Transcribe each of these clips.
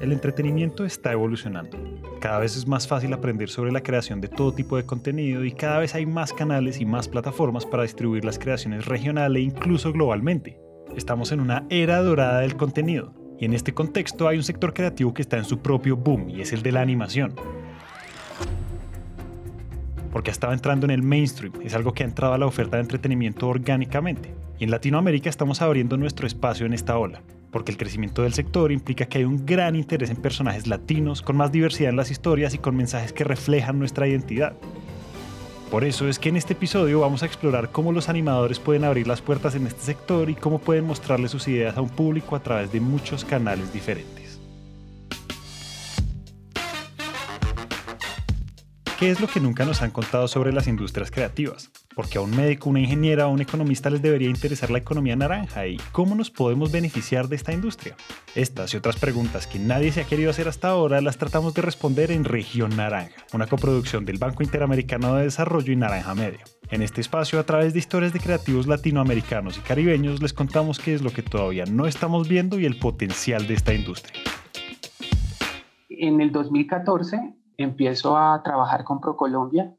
El entretenimiento está evolucionando. Cada vez es más fácil aprender sobre la creación de todo tipo de contenido y cada vez hay más canales y más plataformas para distribuir las creaciones regional e incluso globalmente. Estamos en una era dorada del contenido y en este contexto hay un sector creativo que está en su propio boom y es el de la animación. Porque estaba entrando en el mainstream, es algo que ha entrado a la oferta de entretenimiento orgánicamente. Y en Latinoamérica estamos abriendo nuestro espacio en esta ola porque el crecimiento del sector implica que hay un gran interés en personajes latinos, con más diversidad en las historias y con mensajes que reflejan nuestra identidad. Por eso es que en este episodio vamos a explorar cómo los animadores pueden abrir las puertas en este sector y cómo pueden mostrarle sus ideas a un público a través de muchos canales diferentes. ¿Qué es lo que nunca nos han contado sobre las industrias creativas? Porque a un médico, una ingeniera o un economista les debería interesar la economía naranja y cómo nos podemos beneficiar de esta industria. Estas y otras preguntas que nadie se ha querido hacer hasta ahora las tratamos de responder en Región Naranja, una coproducción del Banco Interamericano de Desarrollo y Naranja Media. En este espacio, a través de historias de creativos latinoamericanos y caribeños, les contamos qué es lo que todavía no estamos viendo y el potencial de esta industria. En el 2014 empiezo a trabajar con ProColombia,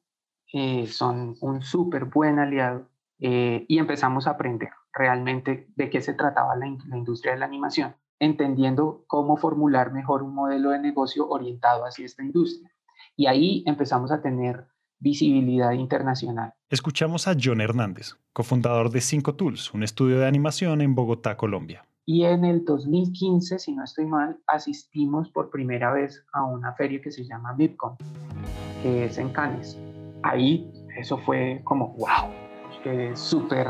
eh, son un súper buen aliado eh, y empezamos a aprender realmente de qué se trataba la, industria de la animación, entendiendo cómo formular mejor un modelo de negocio orientado hacia esta industria. Y ahí empezamos a tener visibilidad internacional. Escuchamos a John Hernández, cofundador de Cinco Tools, un estudio de animación en Bogotá, Colombia. Y en el 2015, si no estoy mal, asistimos por primera vez a una feria que se llama VIPCON, que es en Cannes. Ahí eso fue como, wow, es súper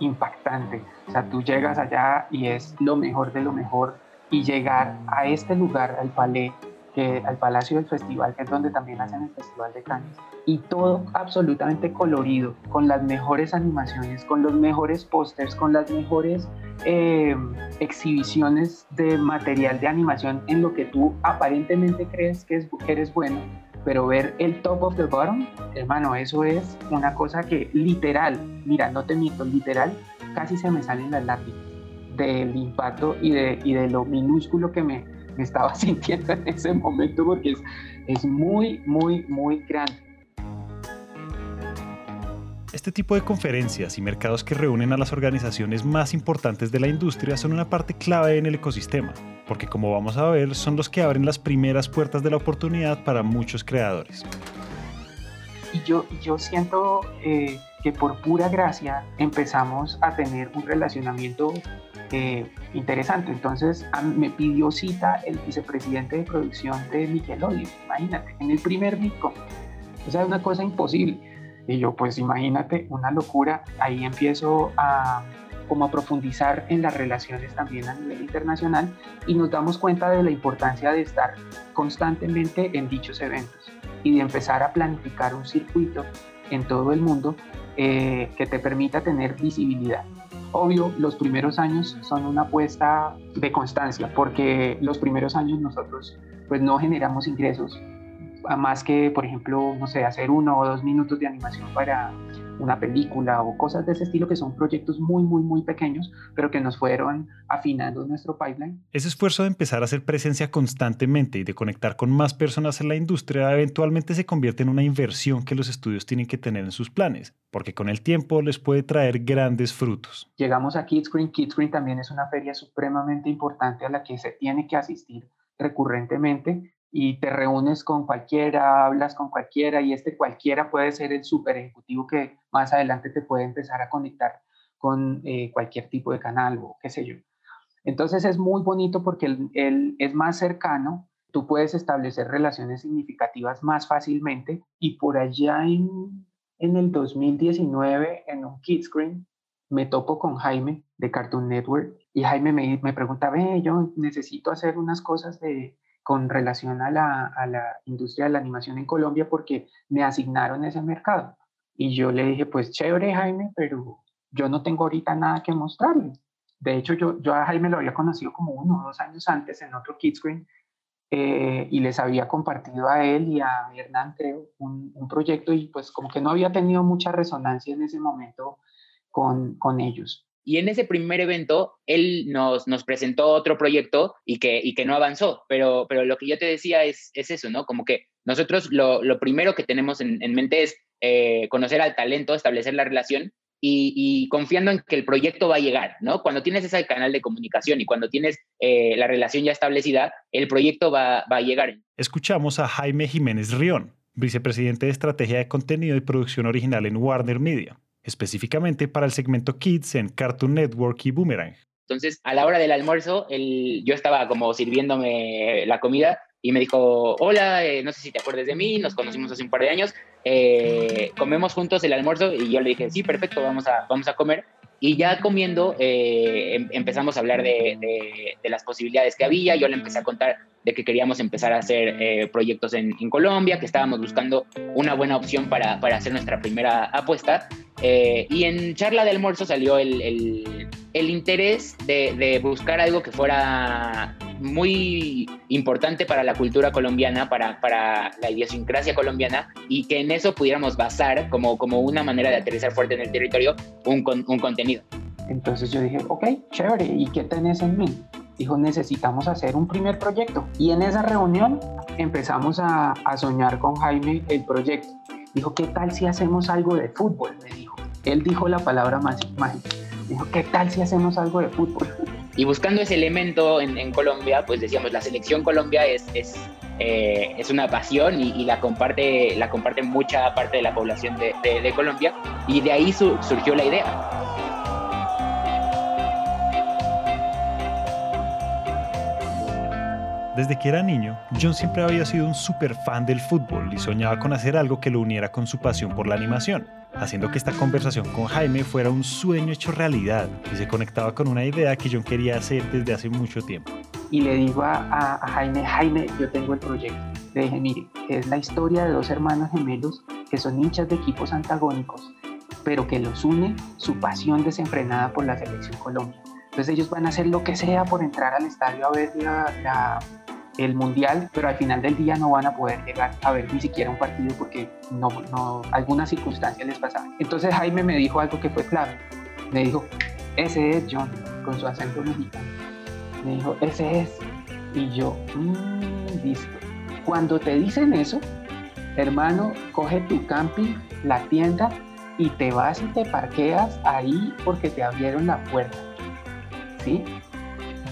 impactante. O sea, tú llegas allá y es lo mejor de lo mejor y llegar a este lugar, al palais, que, al Palacio del Festival, que es donde también hacen el Festival de Cannes, y todo absolutamente colorido, con las mejores animaciones, con los mejores pósters, con las mejores eh, exhibiciones de material de animación en lo que tú aparentemente crees que, es, eres bueno, pero ver el top of the bottom, hermano, eso es una cosa que literal, mira, no te miento, literal, casi se me salen las lágrimas del impacto y de, y de lo minúsculo que me, me estaba sintiendo en ese momento porque es, es muy, muy, muy grande. Este tipo de conferencias y mercados que reúnen a las organizaciones más importantes de la industria son una parte clave en el ecosistema, porque como vamos a ver, son los que abren las primeras puertas de la oportunidad para muchos creadores. Y yo, yo siento eh, que por pura gracia empezamos a tener un relacionamiento eh, interesante. Entonces me pidió cita el vicepresidente de producción de Nickelodeon, imagínate, en el primer disco. O sea, es una cosa imposible. Y yo, pues imagínate, una locura. Ahí empiezo a como a profundizar en las relaciones también a nivel internacional y nos damos cuenta de la importancia de estar constantemente en dichos eventos y de empezar a planificar un circuito en todo el mundo eh, que te permita tener visibilidad. Obvio, los primeros años son una apuesta de constancia porque los primeros años nosotros pues no generamos ingresos más que, por ejemplo, no sé, hacer uno o dos minutos de animación para una película o cosas de ese estilo que son proyectos muy, muy, muy pequeños, pero que nos fueron afinando nuestro pipeline. Ese esfuerzo de empezar a hacer presencia constantemente y de conectar con más personas en la industria eventualmente se convierte en una inversión que los estudios tienen que tener en sus planes, porque con el tiempo les puede traer grandes frutos. Llegamos a Kidscreen. Kidscreen también es una feria supremamente importante a la que se tiene que asistir recurrentemente y te reúnes con cualquiera, hablas con cualquiera y este cualquiera puede ser el super ejecutivo que más adelante te puede empezar a conectar con eh, cualquier tipo de canal o qué sé yo. Entonces es muy bonito porque él, es más cercano, tú puedes establecer relaciones significativas más fácilmente y por allá en, en el 2019 en un Kidscreen me topo con Jaime de Cartoon Network y Jaime me, me pregunta, ve, yo necesito hacer unas cosas de, con relación a la, a la, industria de la animación en Colombia porque me asignaron ese mercado. Y yo le dije, pues chévere Jaime, pero yo no tengo ahorita nada que mostrarle. De hecho, yo, yo a Jaime lo había conocido como uno o dos años antes en otro Kidscreen eh, y les había compartido a él y a Hernán, creo, un, un, proyecto y pues como que no había tenido mucha resonancia en ese momento con, con ellos. Y en ese primer evento, él nos, nos presentó otro proyecto y que, y que no avanzó. Pero, pero lo que yo te decía es, es eso, ¿no? Como que nosotros lo, lo primero que tenemos en, en mente es eh, conocer al talento, establecer la relación y, confiando en que el proyecto va a llegar, ¿no? Cuando tienes ese canal de comunicación y cuando tienes eh, la relación ya establecida, el proyecto va, va a llegar. Escuchamos a Jaime Jiménez Rión, vicepresidente de Estrategia de Contenido y Producción Original en Warner Media específicamente para el segmento Kids en Cartoon Network y Boomerang. Entonces, a la hora del almuerzo, yo estaba como sirviéndome la comida y me dijo, hola, eh, no sé si te acuerdas de mí, nos conocimos hace un par de años, eh, comemos juntos el almuerzo y yo le dije, sí, perfecto, vamos a, vamos a comer. Y ya comiendo eh, em, empezamos a hablar de, de, las posibilidades que había, yo le empecé a contar de que queríamos empezar a hacer proyectos en, en, Colombia, que estábamos buscando una buena opción para, para hacer nuestra primera apuesta eh, y en charla de almuerzo salió el, el, interés de, de, buscar algo que fuera muy importante para la cultura colombiana, para, para, la idiosincrasia colombiana, y que en eso pudiéramos basar como, como una manera de aterrizar fuerte en el territorio un, un contenido. Entonces yo dije, ok, chévere, ¿y qué tenés en mí? Dijo, necesitamos hacer un primer proyecto. Y en esa reunión empezamos a, a soñar con Jaime el proyecto. Dijo, ¿qué tal si hacemos algo de fútbol? Me dijo. Él dijo la palabra mágica. Dijo, ¿qué tal si hacemos algo de fútbol? Y buscando ese elemento en, Colombia, pues decíamos, la selección Colombia es, es, eh, es una pasión y, la, comparte, la comparte mucha parte de la población de, de, Colombia. Y de ahí surgió la idea. Desde que era niño, John siempre había sido un super fan del fútbol y soñaba con hacer algo que lo uniera con su pasión por la animación, haciendo que esta conversación con Jaime fuera un sueño hecho realidad y se conectaba con una idea que John quería hacer desde hace mucho tiempo. Y le digo a, Jaime, Jaime, yo tengo el proyecto. Le dije, mire, es la historia de dos hermanos gemelos que son hinchas de equipos antagónicos, pero que los une su pasión desenfrenada por la selección Colombia. Entonces ellos van a hacer lo que sea por entrar al estadio a ver la, el mundial, pero al final del día no van a poder llegar a ver ni siquiera un partido porque no, no, alguna circunstancia les pasaba. Entonces Jaime me dijo algo que fue clave. Me dijo, ese es John, con su acento mexicano. Me dijo, ese es. Y yo, mmm, listo. Cuando te dicen eso, hermano, coge tu camping, la tienda y te vas y te parqueas ahí porque te abrieron la puerta. ¿Sí?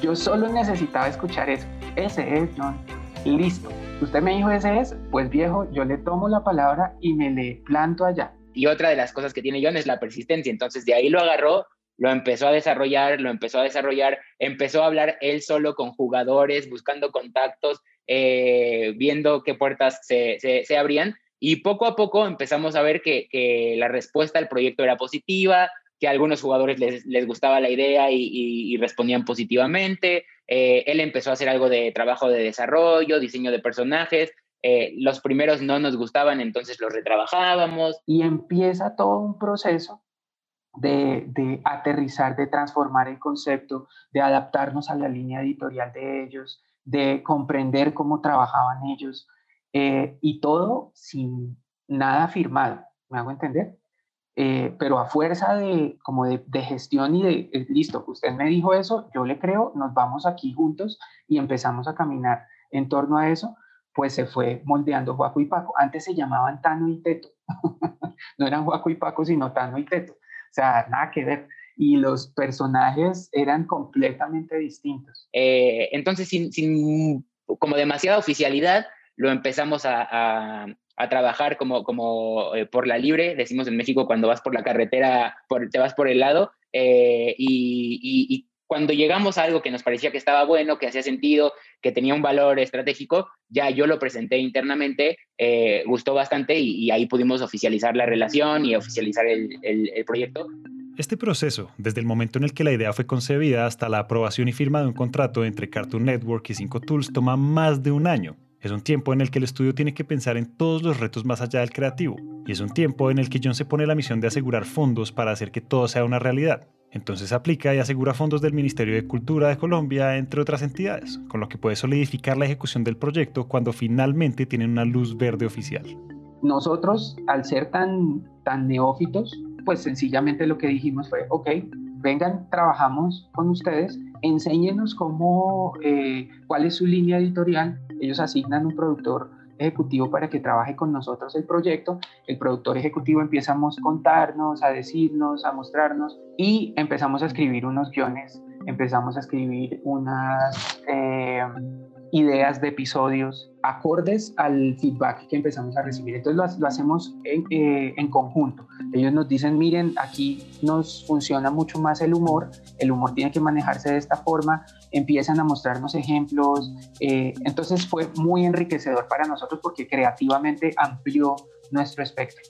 Yo solo necesitaba escuchar eso ese es John. Listo. Usted me dijo ese es, pues viejo, yo le tomo la palabra y me le planto allá. Y otra de las cosas que tiene John es la persistencia. Entonces de ahí lo agarró, lo empezó a desarrollar, lo empezó a desarrollar, empezó a hablar él solo con jugadores, buscando contactos, eh, viendo qué puertas se, abrían. Y poco a poco empezamos a ver que, la respuesta al proyecto era positiva, que a algunos jugadores les, gustaba la idea y respondían positivamente, eh, él empezó a hacer algo de trabajo de desarrollo, diseño de personajes. Eh, los primeros no nos gustaban, entonces los retrabajábamos. Y empieza todo un proceso de, de, aterrizar, de transformar el concepto, de adaptarnos a la línea editorial de ellos, de comprender cómo trabajaban ellos, eh, y todo sin nada firmado. ¿Me hago entender? Eh, pero a fuerza de, como de, gestión y de, eh, listo, usted me dijo eso, yo le creo, nos vamos aquí juntos y empezamos a caminar en torno a eso, pues se fue moldeando Juaco y Paco. Antes se llamaban Tano y Teto, no eran Juaco y Paco, sino Tano y Teto. O sea, nada que ver. Y los personajes eran completamente distintos. Eh, entonces, sin, como demasiada oficialidad, lo empezamos a trabajar como, como eh, por la libre, decimos en México cuando vas por la carretera, te vas por el lado, eh, y, cuando llegamos a algo que nos parecía que estaba bueno, que hacía sentido, que tenía un valor estratégico, ya yo lo presenté internamente, eh, gustó bastante y, ahí pudimos oficializar la relación y oficializar el, el proyecto. Este proceso, desde el momento en el que la idea fue concebida hasta la aprobación y firma de un contrato entre Cartoon Network y Cinco Tools, toma más de un año. Es un tiempo en el que el estudio tiene que pensar en todos los retos más allá del creativo, y es un tiempo en el que John se pone la misión de asegurar fondos para hacer que todo sea una realidad. Entonces aplica y asegura fondos del Ministerio de Cultura de Colombia, entre otras entidades, con lo que puede solidificar la ejecución del proyecto cuando finalmente tienen una luz verde oficial. Nosotros, al ser tan, tan neófitos, pues sencillamente lo que dijimos fue, ok, vengan, trabajamos con ustedes, enséñenos cómo, eh, cuál es su línea editorial, ellos asignan un productor ejecutivo para que trabaje con nosotros el proyecto. El productor ejecutivo empieza a contarnos, a decirnos, a mostrarnos y empezamos a escribir unos guiones, empezamos a escribir unas eh, ideas de episodios acordes al feedback que empezamos a recibir. Entonces lo, hacemos en, eh, en, conjunto. Ellos nos dicen, miren, aquí nos funciona mucho más el humor, el humor tiene que manejarse de esta forma, empiezan a mostrarnos ejemplos. Eh, entonces fue muy enriquecedor para nosotros porque creativamente amplió nuestro espectro.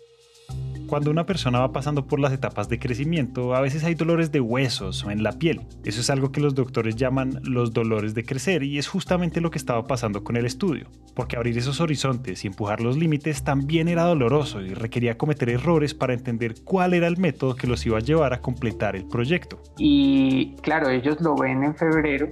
Cuando una persona va pasando por las etapas de crecimiento, a veces hay dolores de huesos o en la piel. Eso es algo que los doctores llaman los dolores de crecer y es justamente lo que estaba pasando con el estudio, porque abrir esos horizontes y empujar los límites también era doloroso y requería cometer errores para entender cuál era el método que los iba a llevar a completar el proyecto. Y claro, ellos lo ven en febrero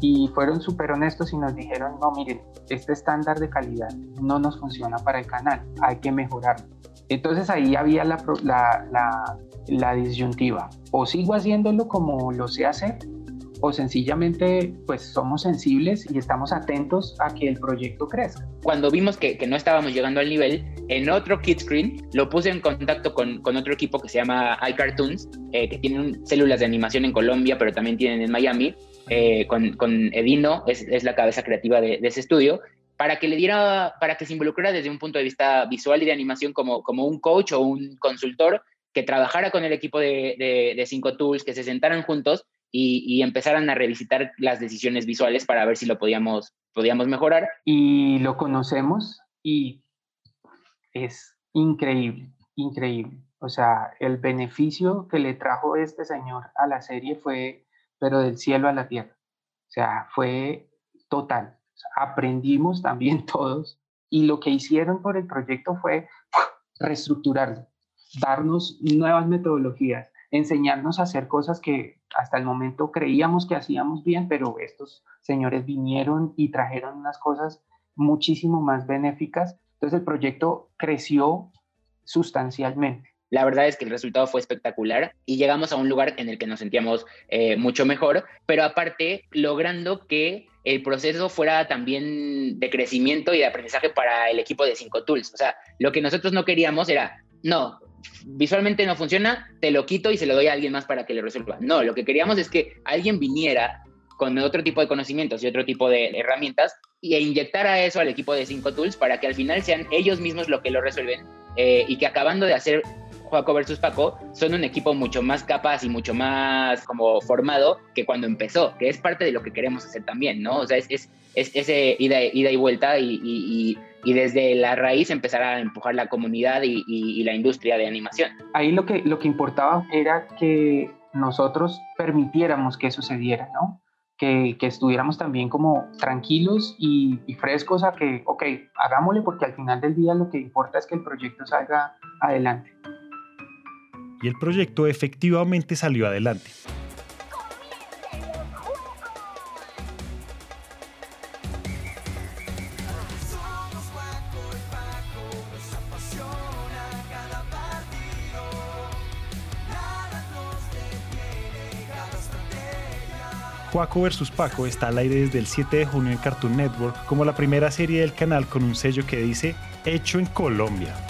y fueron súper honestos y nos dijeron, no, miren, este estándar de calidad no nos funciona para el canal, hay que mejorarlo. Entonces ahí había la, disyuntiva, o sigo haciéndolo como lo sé hacer, o sencillamente pues somos sensibles y estamos atentos a que el proyecto crezca. Cuando vimos que, no estábamos llegando al nivel, en otro Kidscreen lo puse en contacto con, otro equipo que se llama iCartoons, eh, que tienen células de animación en Colombia, pero también tienen en Miami, eh, con, Edino, es, es, la cabeza creativa de, ese estudio, para que le diera, para que se involucrara desde un punto de vista visual y de animación como, como un coach o un consultor que trabajara con el equipo de, de, Cinco Tools, que se sentaran juntos y, y, empezaran a revisitar las decisiones visuales para ver si lo podíamos, podíamos mejorar. Y lo conocemos y es increíble, increíble. O sea, el beneficio que le trajo este señor a la serie fue, pero del cielo a la tierra. O sea, fue total aprendimos también todos y lo que hicieron por el proyecto fue reestructurarlo, darnos nuevas metodologías, enseñarnos a hacer cosas que hasta el momento creíamos que hacíamos bien, pero estos señores vinieron y trajeron unas cosas muchísimo más benéficas. Entonces el proyecto creció sustancialmente. La verdad es que el resultado fue espectacular y llegamos a un lugar en el que nos sentíamos eh, mucho mejor, pero aparte logrando que el proceso fuera también de crecimiento y de aprendizaje para el equipo de Cinco Tools. O sea, lo que nosotros no queríamos era, no, visualmente no funciona, te lo quito y se lo doy a alguien más para que lo resuelva. No, lo que queríamos es que alguien viniera con otro tipo de conocimientos y otro tipo de herramientas e inyectara eso al equipo de Cinco Tools para que al final sean ellos mismos lo que lo resuelven eh, y que acabando de hacer Juaco versus Paco son un equipo mucho más capaz y mucho más como formado que cuando empezó, que es parte de lo que queremos hacer también, ¿no? O sea, es, es, es ese ida, ida y vuelta y, y, y, desde la raíz empezar a empujar la comunidad y, la industria de animación. Ahí lo que, lo que importaba era que nosotros permitiéramos que eso se diera, ¿no? Que, que, estuviéramos también como tranquilos y, y, frescos a que, ok, hagámosle porque al final del día lo que importa es que el proyecto salga adelante y el proyecto efectivamente salió adelante. Juaco vs. Paco está al aire desde el 7 de junio en Cartoon Network como la primera serie del canal con un sello que dice Hecho en Colombia.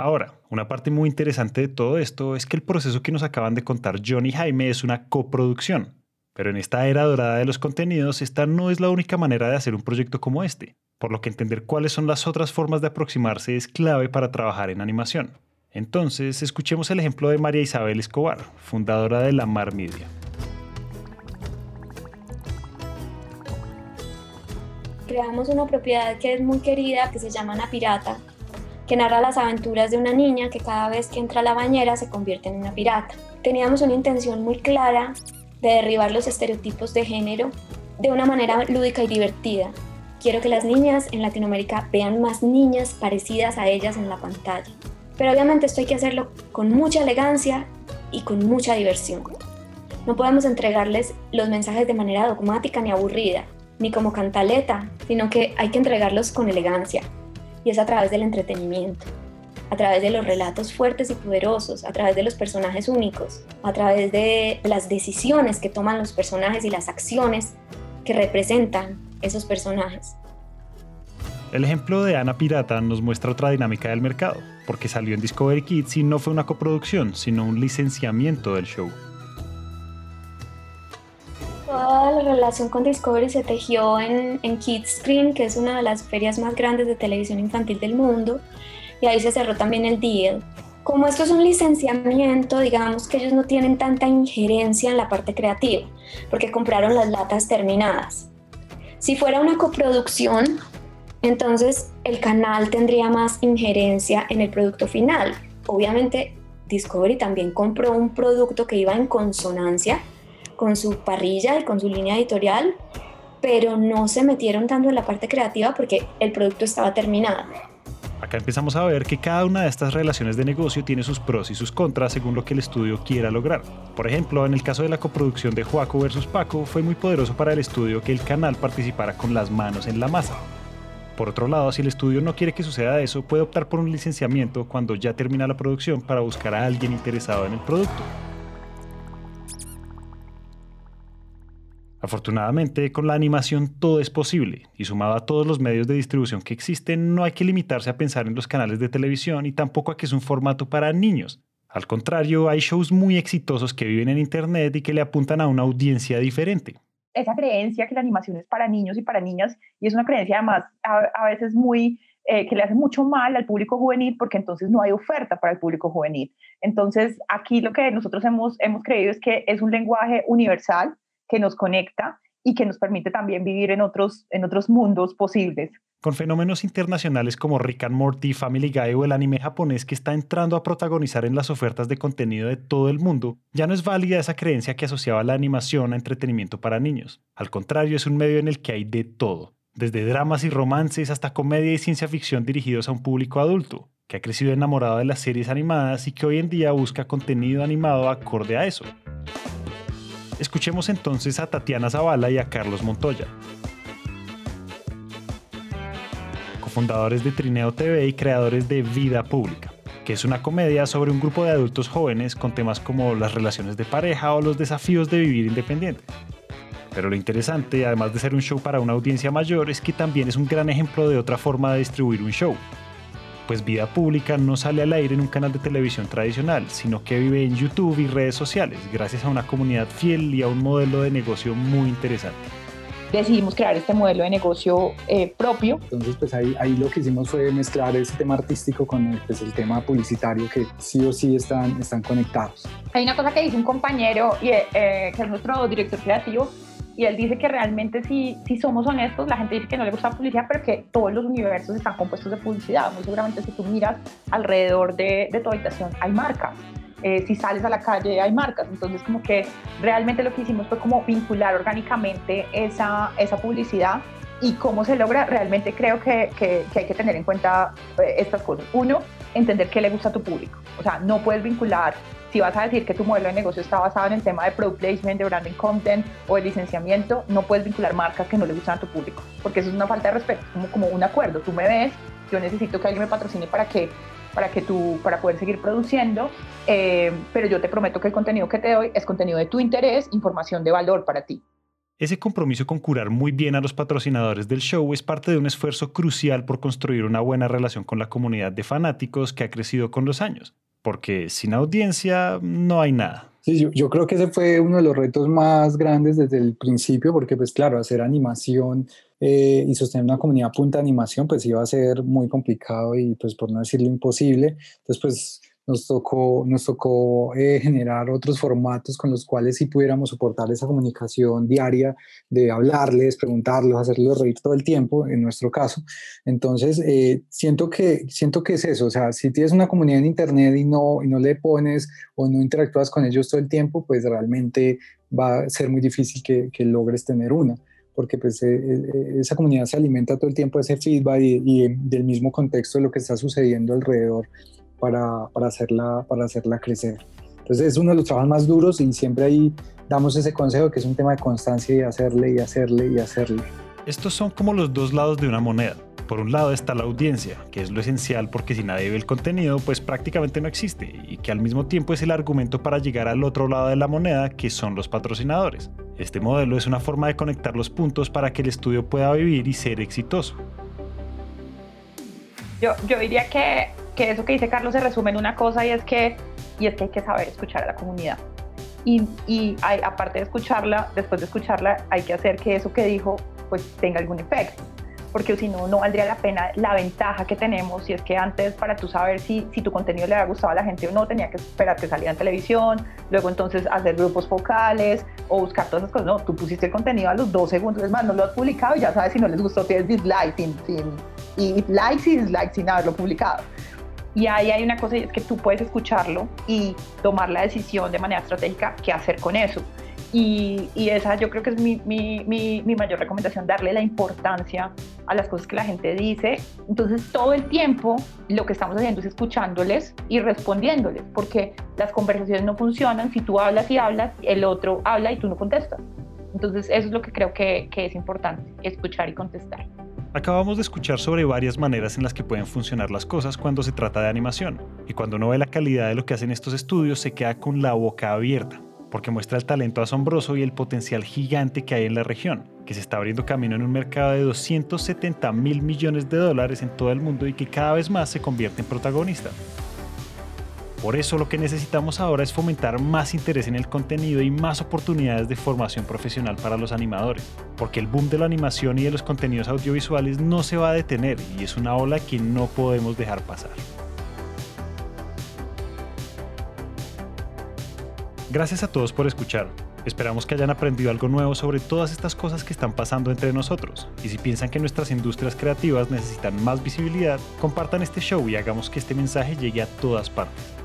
Ahora, una parte muy interesante de todo esto es que el proceso que nos acaban de contar John y Jaime es una coproducción. Pero en esta era dorada de los contenidos, esta no es la única manera de hacer un proyecto como este, por lo que entender cuáles son las otras formas de aproximarse es clave para trabajar en animación. Entonces, escuchemos el ejemplo de María Isabel Escobar, fundadora de La Mar Media. Creamos una propiedad que es muy querida, que se llama La Pirata, que narra las aventuras de una niña que cada vez que entra a la bañera se convierte en una pirata. Teníamos una intención muy clara de derribar los estereotipos de género de una manera lúdica y divertida. Quiero que las niñas en Latinoamérica vean más niñas parecidas a ellas en la pantalla. Pero obviamente esto hay que hacerlo con mucha elegancia y con mucha diversión. No podemos entregarles los mensajes de manera dogmática ni aburrida, ni como cantaleta, sino que hay que entregarlos con elegancia, y es a través del entretenimiento. a través de los relatos fuertes y poderosos, a través de los personajes únicos, a través de las decisiones que toman los personajes y las acciones que representan esos personajes. El ejemplo de Ana Pirata nos muestra otra dinámica del mercado, porque salió en Discovery Kids y no fue una coproducción, sino un licenciamiento del show. Toda la relación con Discovery se tejió en, en Kids Screen, que es una de las ferias más grandes de televisión infantil del mundo, y ahí se cerró también el deal. Como esto es un licenciamiento, digamos que ellos no tienen tanta injerencia en la parte creativa, porque compraron las latas terminadas. Si fuera una coproducción, entonces el canal tendría más injerencia en el producto final. Obviamente Discovery también compró un producto que iba en consonancia con su parrilla y con su línea editorial, pero no se metieron tanto en la parte creativa porque el producto estaba terminado. Acá empezamos a ver que cada una de estas relaciones de negocio tiene sus pros y sus contras según lo que el estudio quiera lograr. Por ejemplo, en el caso de la coproducción de Juaco versus Paco, fue muy poderoso para el estudio que el canal participara con las manos en la masa. Por otro lado, si el estudio no quiere que suceda eso, puede optar por un licenciamiento cuando ya termina la producción para buscar a alguien interesado en el producto. Afortunadamente, con la animación todo es posible, y sumado a todos los medios de distribución que existen, no hay que limitarse a pensar en los canales de televisión y tampoco a que es un formato para niños. Al contrario, hay shows muy exitosos que viven en Internet y que le apuntan a una audiencia diferente. Esa creencia que la animación es para niños y para niñas, y es una creencia además a, veces muy eh, que le hace mucho mal al público juvenil porque entonces no hay oferta para el público juvenil. Entonces, aquí lo que nosotros hemos, hemos creído es que es un lenguaje universal que nos conecta y que nos permite también vivir en otros, en otros mundos posibles. Con fenómenos internacionales como Rick and Morty, Family Guy o el anime japonés que está entrando a protagonizar en las ofertas de contenido de todo el mundo, ya no es válida esa creencia que asociaba la animación a entretenimiento para niños. Al contrario, es un medio en el que hay de todo, desde dramas y romances hasta comedia y ciencia ficción dirigidos a un público adulto, que ha crecido enamorado de las series animadas y que hoy en día busca contenido animado acorde a eso. Escuchemos entonces a Tatiana Zavala y a Carlos Montoya, cofundadores de Trineo TV y creadores de Vida Pública, que es una comedia sobre un grupo de adultos jóvenes con temas como las relaciones de pareja o los desafíos de vivir independiente. Pero lo interesante, además de ser un show para una audiencia mayor, es que también es un gran ejemplo de otra forma de distribuir un show, pues vida pública no sale al aire en un canal de televisión tradicional, sino que vive en YouTube y redes sociales, gracias a una comunidad fiel y a un modelo de negocio muy interesante decidimos crear este modelo de negocio eh, propio. Entonces, pues ahí, ahí lo que hicimos fue mezclar ese tema artístico con el, pues, el tema publicitario que sí o sí están, están conectados. Hay una cosa que dice un compañero, y, eh, que es nuestro director creativo, y él dice que realmente si, si somos honestos, la gente dice que no le gusta la publicidad, pero que todos los universos están compuestos de publicidad. Muy seguramente si tú miras alrededor de, de tu habitación hay marcas. Eh, si sales a la calle hay marcas. Entonces como que realmente lo que hicimos fue como vincular orgánicamente esa, esa publicidad y cómo se logra, realmente creo que, que, que hay que tener en cuenta eh, estas cosas. Uno, entender qué le gusta a tu público. O sea, no puedes vincular si vas a decir que tu modelo de negocio está basado en el tema de product placement, de branding content o de licenciamiento, no puedes vincular marcas que no le gustan a tu público, porque eso es una falta de respeto, es como, como un acuerdo. Tú me ves, yo necesito que alguien me patrocine para que para que tú para poder seguir produciendo, eh, pero yo te prometo que el contenido que te doy es contenido de tu interés, información de valor para ti. Ese compromiso con curar muy bien a los patrocinadores del show es parte de un esfuerzo crucial por construir una buena relación con la comunidad de fanáticos que ha crecido con los años porque sin audiencia no hay nada. Sí, yo, creo que ese fue uno de los retos más grandes desde el principio, porque pues claro, hacer animación eh, y sostener una comunidad punta de animación pues iba a ser muy complicado y pues por no decirlo imposible. Entonces pues nos tocó, nos tocó eh, generar otros formatos con los cuales sí pudiéramos soportar esa comunicación diaria de hablarles, preguntarles, hacerlos reír todo el tiempo, en nuestro caso. Entonces, eh, siento, que, siento que es eso, o sea, si tienes una comunidad en Internet y no, y no le pones o no interactúas con ellos todo el tiempo, pues realmente va a ser muy difícil que, que logres tener una porque pues eh, esa comunidad se alimenta todo el tiempo de ese feedback y, y, del mismo contexto de lo que está sucediendo alrededor para, para, hacerla, para hacerla crecer. Entonces es uno de los trabajos más duros y siempre ahí damos ese consejo que es un tema de constancia y hacerle y hacerle y hacerle. Estos son como los dos lados de una moneda. Por un lado está la audiencia, que es lo esencial porque si nadie ve el contenido, pues prácticamente no existe, y que al mismo tiempo es el argumento para llegar al otro lado de la moneda, que son los patrocinadores. Este modelo es una forma de conectar los puntos para que el estudio pueda vivir y ser exitoso. Yo, yo diría que, que eso que dice Carlos se resume en una cosa y es que, y es que hay que saber escuchar a la comunidad. Y, y hay, aparte de escucharla, después de escucharla, hay que hacer que eso que dijo pues tenga algún efecto porque si no, no valdría la pena la ventaja que tenemos. Si es que antes, para tú saber si, si tu contenido le ha gustado a la gente o no, tenía que esperar que saliera en televisión, luego entonces hacer grupos focales o buscar todas esas cosas. No, tú pusiste el contenido a los dos segundos, es más, no lo has publicado y ya sabes si no les gustó, tienes dislike sin, sin, y likes y dislikes sin haberlo publicado. Y ahí hay una cosa y es que tú puedes escucharlo y tomar la decisión de manera estratégica qué hacer con eso. Y, esa yo creo que es mi, mi, mi, mayor recomendación, darle la importancia a las cosas que la gente dice. Entonces todo el tiempo lo que estamos haciendo es escuchándoles y respondiéndoles, porque las conversaciones no funcionan si tú hablas y hablas, el otro habla y tú no contestas. Entonces eso es lo que creo que, que es importante, escuchar y contestar. Acabamos de escuchar sobre varias maneras en las que pueden funcionar las cosas cuando se trata de animación, y cuando uno ve la calidad de lo que hacen estos estudios se queda con la boca abierta porque muestra el talento asombroso y el potencial gigante que hay en la región, que se está abriendo camino en un mercado de 270 mil millones de dólares en todo el mundo y que cada vez más se convierte en protagonista. Por eso lo que necesitamos ahora es fomentar más interés en el contenido y más oportunidades de formación profesional para los animadores, porque el boom de la animación y de los contenidos audiovisuales no se va a detener y es una ola que no podemos dejar pasar. Gracias a todos por escuchar. Esperamos que hayan aprendido algo nuevo sobre todas estas cosas que están pasando entre nosotros. Y si piensan que nuestras industrias creativas necesitan más visibilidad, compartan este show y hagamos que este mensaje llegue a todas partes.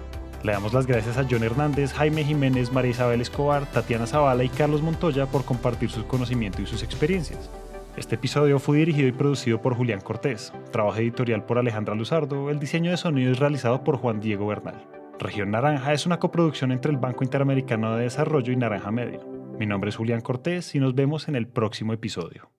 Le damos las gracias a John Hernández, Jaime Jiménez, María Isabel Escobar, Tatiana Zavala y Carlos Montoya por compartir sus conocimientos y sus experiencias. Este episodio fue dirigido y producido por Julián Cortés, trabajo editorial por Alejandra Luzardo, el diseño de sonido es realizado por Juan Diego Bernal. Región Naranja es una coproducción entre el Banco Interamericano de Desarrollo y Naranja Media. Mi nombre es Julián Cortés y nos vemos en el próximo episodio.